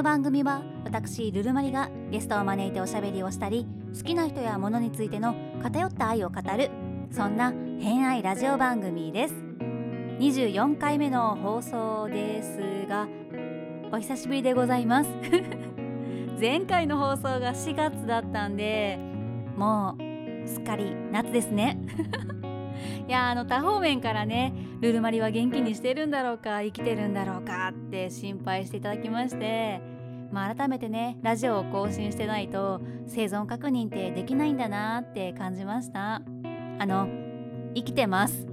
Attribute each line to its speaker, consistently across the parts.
Speaker 1: の番組は私ルルマリがゲストを招いておしゃべりをしたり好きな人や物についての偏った愛を語るそんな偏愛ラジオ番組です。24回目の放送ですがお久しぶりでございます。前回の放送が4月だったんでもうすっかり夏ですね。いやあの多方面からねルルマリは元気にしてるんだろうか生きてるんだろうかって心配していただきましてまあ、改めてねラジオを更新してないと生存確認ってできないんだなって感じました。あの生きてます。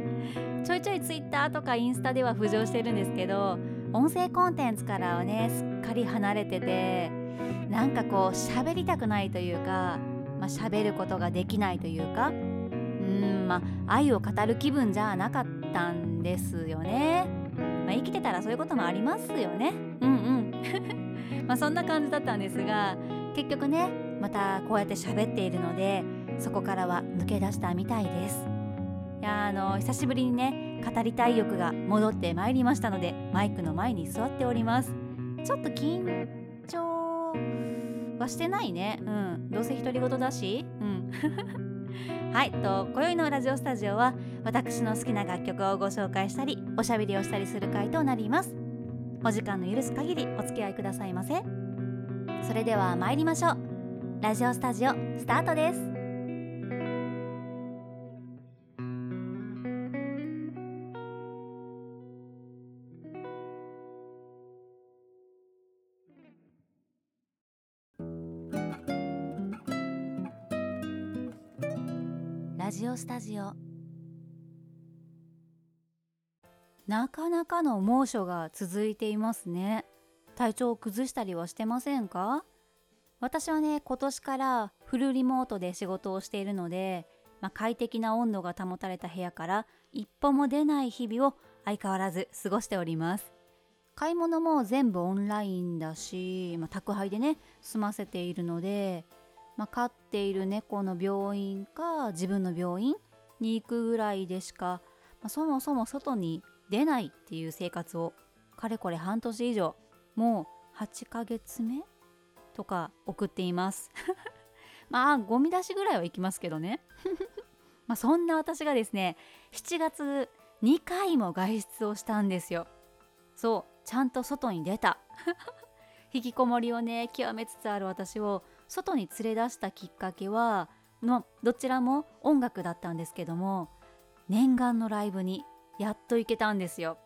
Speaker 1: ちょいちょいツイッターとかインスタでは浮上してるんですけど音声コンテンツからはねすっかり離れててなんかこう喋りたくないというか、まあ、喋ることができないというかうんまあ愛を語る気分じゃなかったんですよね、まあ、生きてたらそういうこともありますよね。うんうん。まあそんな感じだったんですが結局ねまたこうやって喋っているのでそこからは抜け出したみたいです。いやあの久しぶりにね語りたい欲が戻ってまいりましたのでマイクの前に座っております。ちょっと緊張はしてないね。うん。どうせ独り言だし。うん。はいと今宵のラジオスタジオは私の好きな楽曲をご紹介したりおしゃべりをしたりする回となります。お時間の許す限りお付き合いくださいませ。それでは参りましょう。ラジオスタジオスタートです。ジオスタジオ。なかなかの猛暑が続いていますね。体調を崩したりはしてませんか？私はね今年からフルリモートで仕事をしているので、まあ、快適な温度が保たれた部屋から一歩も出ない日々を相変わらず過ごしております。買い物も全部オンラインだし、まあ、宅配でね済ませているのでまあ、飼っている猫の病院か自分の病院に行くぐらいでしか、まあ、そもそも外に出ないっていう生活をかれこれ半年以上もう8ヶ月目とか送っています。まあゴミ出しぐらいは行きますけどね。まあそんな私がですね7月2回も外出をしたんですよ。そうちゃんと外に出た。引きこもりをね極めつつある私を外に連れ出したきっかけはのどちらも音楽だったんですけども念願のライブにやっと行けたんですよ。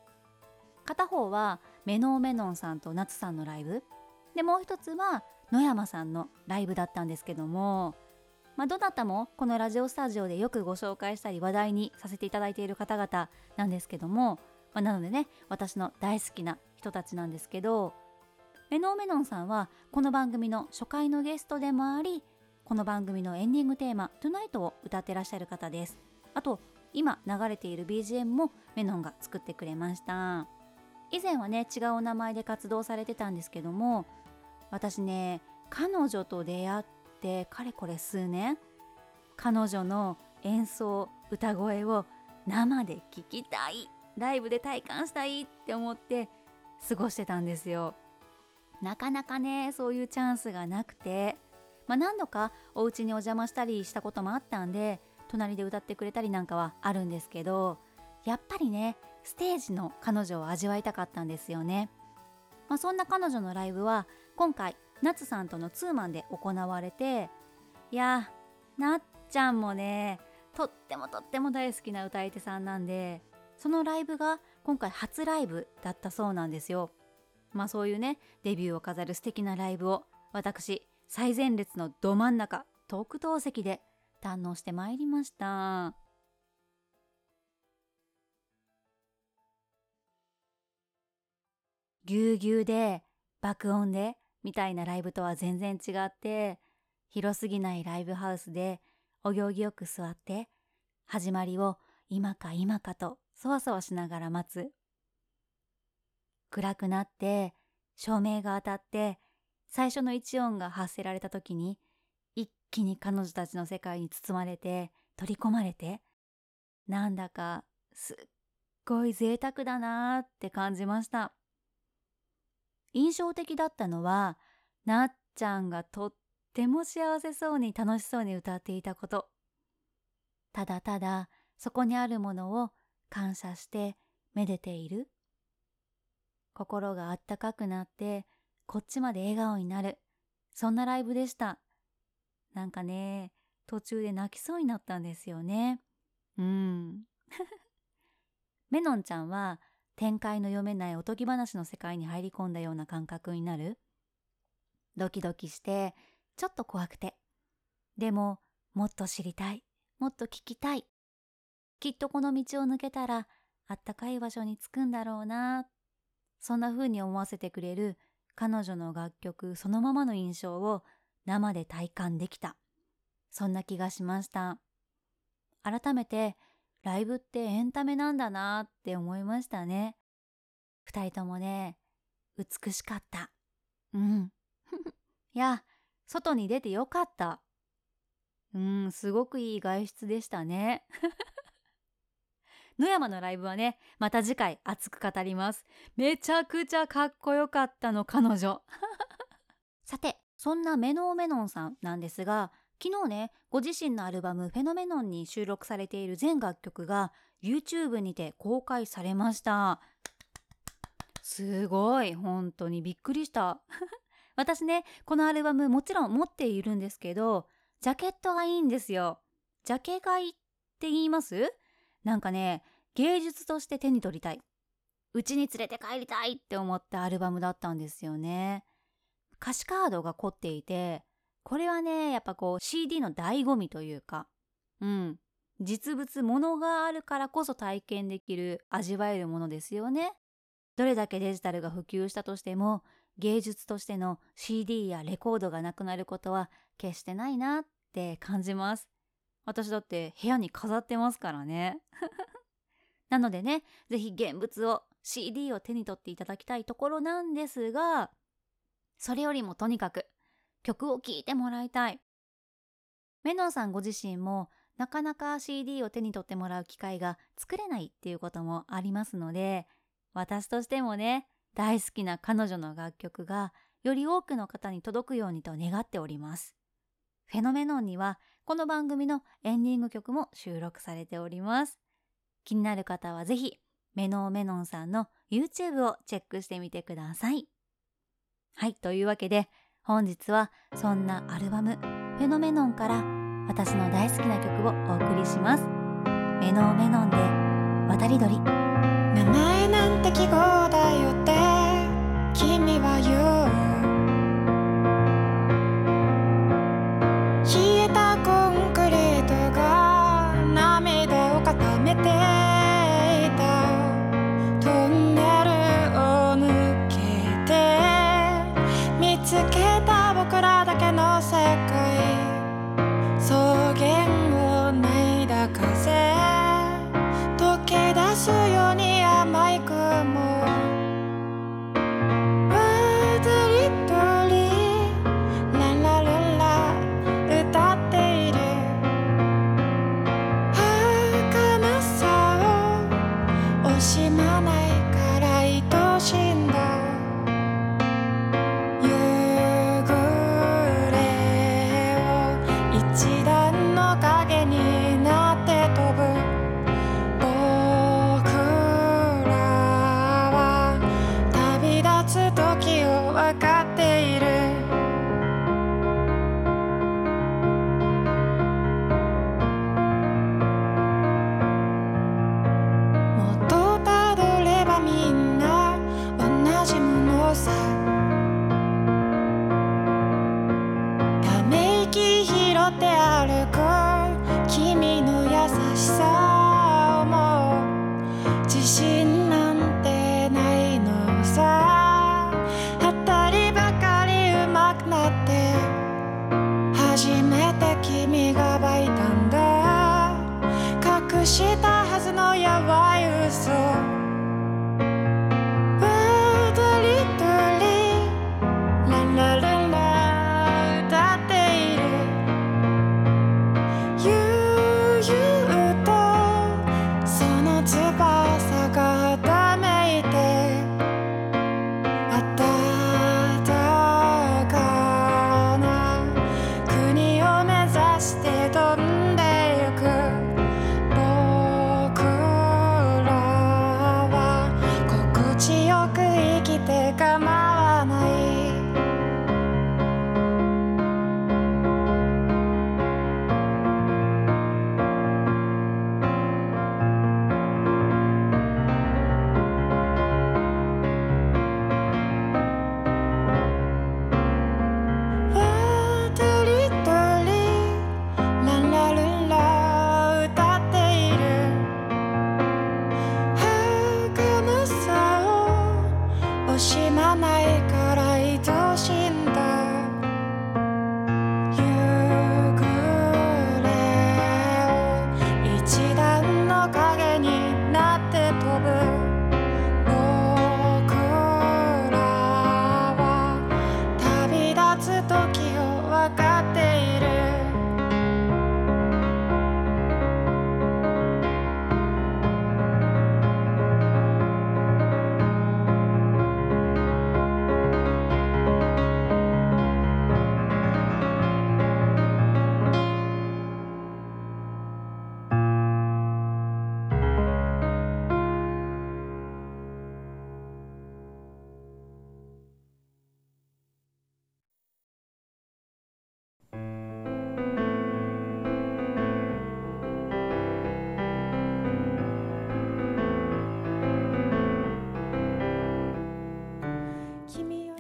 Speaker 1: 片方はメノーメノンさんと夏さんのライブ。でもう一つは野山さんのライブだったんですけどもまあ、どなたもこのラジオスタジオでよくご紹介したり話題にさせていただいている方々なんですけども、まあ、なのでね私の大好きな人たちなんですけどメノーメノンさんはこの番組の初回のゲストでもありこの番組のエンディングテーマ「TONIGHT」を歌ってらっしゃる方です。あと今流れている BGM もメノンが作ってくれました。以前はね違うお名前で活動されてたんですけども私ね彼女と出会ってかれこれ数年彼女の演奏歌声を生で聴きたいライブで体感したいって思って過ごしてたんですよ。なかなかねそういうチャンスがなくて、まあ、何度かお家にお邪魔したりしたこともあったんで隣で歌ってくれたりなんかはあるんですけどやっぱりねステージの彼女を味わいたかったんですよね、まあ、そんな彼女のライブは今回夏さんとのツーマンで行われていやなっちゃんもねとってもとっても大好きな歌い手さんなんでそのライブが今回初ライブだったそうなんですよ。まあそういうねデビューを飾る素敵なライブを私最前列のど真ん中特等席で堪能してまいりました。ぎゅうぎゅうで爆音でみたいなライブとは全然違って広すぎないライブハウスでお行儀よく座って始まりを今か今かとそわそわしながら待つ。暗くなって照明が当たって最初の一音が発せられた時に一気に彼女たちの世界に包まれて取り込まれてなんだかすっごい贅沢だなーって感じました。印象的だったのはなっちゃんがとっても幸せそうに楽しそうに歌っていたこと。ただただそこにあるものを感謝してめでている。心があったかくなってこっちまで笑顔になる。そんなライブでした。なんかね途中で泣きそうになったんですよね。うん。メノンちゃんは展開の読めないおとぎ話の世界に入り込んだような感覚になる？ドキドキしてちょっと怖くて。でももっと知りたい。もっと聞きたい。きっとこの道を抜けたらあったかい場所に着くんだろうなそんな風に思わせてくれる彼女の楽曲そのままの印象を生で体感できた。そんな気がしました。改めてライブってエンタメなんだなって思いましたね。二人ともね美しかった。うん。いや外に出てよかった。うんすごくいい外出でしたね。野山のライブはねまた次回熱く語ります。めちゃくちゃかっこよかったの彼女。さてそんなメノーメノンさんなんですが昨日ねご自身のアルバム「フェノメノン」に収録されている全楽曲が YouTube にて公開されました。すごい本当にびっくりした。私ねこのアルバムもちろん持っているんですけどジャケットがいいんですよ。ジャケ買いって言います？なんかね芸術として手に取りたい。うちに連れて帰りたいって思ったアルバムだったんですよね。歌詞カードが凝っていてこれはねやっぱこう CD の醍醐味というかうん。実物ものがあるからこそ体験できる味わえるものですよね。どれだけデジタルが普及したとしても芸術としての CD やレコードがなくなることは決してないなって感じます。私だって部屋に飾ってますからね。なのでね是非現物を CD を手に取っていただきたいところなんですがそれよりもとにかく曲を聴いてもらいたい。メノンさんご自身もなかなか CD を手に取ってもらう機会が作れないっていうこともありますので私としてもね大好きな彼女の楽曲がより多くの方に届くようにと願っております。フェノメノンにはこの番組のエンディング曲も収録されております。気になる方はぜひ、メノーメノンさんの YouTube をチェックしてみてください。はい、というわけで本日はそんなアルバムフェノメノンから私の大好きな曲をお送りします。メノーメノンで渡り鳥。
Speaker 2: 名前なんて記号だよって君は言うが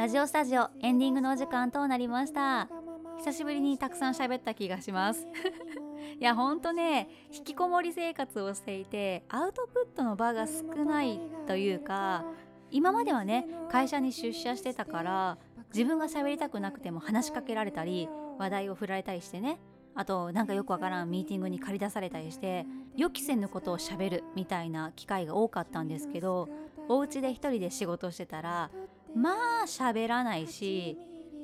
Speaker 1: ラジオスタジオエンディングのお時間となりました。久しぶりにたくさん喋った気がします。いやほんとね引きこもり生活をしていてアウトプットの場が少ないというか今まではね会社に出社してたから自分が喋りたくなくても話しかけられたり話題を振られたりしてねあとなんかよくわからんミーティングに駆り出されたりして予期せぬことをしゃべるみたいな機会が多かったんですけどお家で一人で仕事してたらまあ喋らないし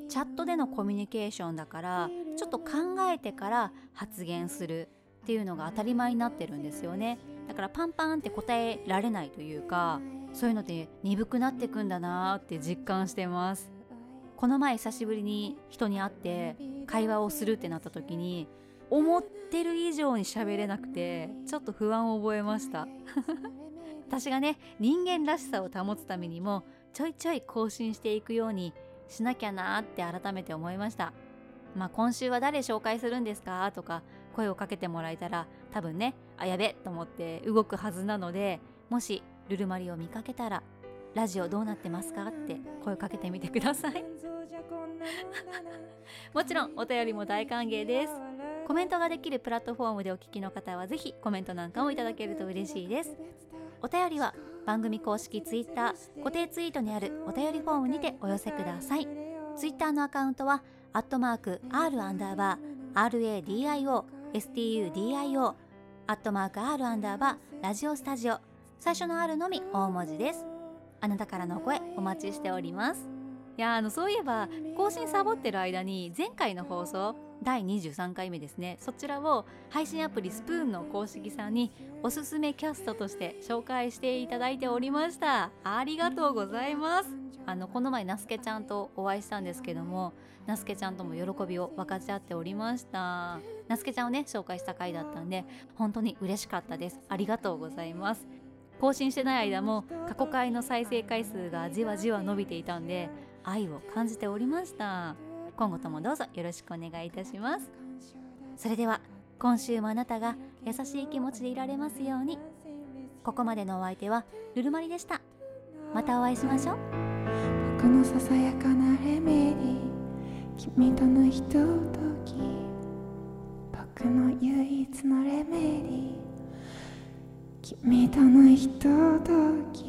Speaker 1: チャットでのコミュニケーションだからちょっと考えてから発言するっていうのが当たり前になってるんですよね。だからパンパンって答えられないというかそういうのって鈍くなってくんだなーって実感してます。この前久しぶりに人に会って会話をするってなった時に思ってる以上に喋れなくてちょっと不安を覚えました。私がね人間らしさを保つためにもちょいちょい更新していくようにしなきゃなーって改めて思いました。まあ今週は誰紹介するんですか？とか声をかけてもらえたら多分ねあやべと思って動くはずなのでもしルルマリを見かけたらラジオどうなってますか？って声をかけてみてください。もちろんお便りも大歓迎です。コメントができるプラットフォームでお聞きの方はぜひコメントなんかもいただけると嬉しいです。お便りは番組公式 Twitter 固定ツイートにあるお便りフォームにてお寄せください。Twitter のアカウントはアットマーク R アンダーバー RADIO STUDIO アットマーク R アンダーバーラジオスタジオ。最初の R のみ大文字です。あなたからの声お待ちしております。いやあのそういえば更新サボってる間に前回の放送第23回目ですね。そちらを配信アプリスプーンの公式さんにおすすめキャストとして紹介していただいておりました。ありがとうございます。あのこの前ナスケちゃんとお会いしたんですけどもナスケちゃんとも喜びを分かち合っておりました。ナスケちゃんをね紹介した回だったんで本当に嬉しかったです。ありがとうございます。更新してない間も過去回の再生回数がじわじわ伸びていたんで愛を感じておりました。今後ともどうぞよろしくお願いいたします。それでは今週もあなたが優しい気持ちでいられますように。ここまでのお相手はルルマリでした。またお会いしましょう。
Speaker 2: 僕のささやかなレメディ君とのひととき。僕の唯一のレメディ君とのひととき。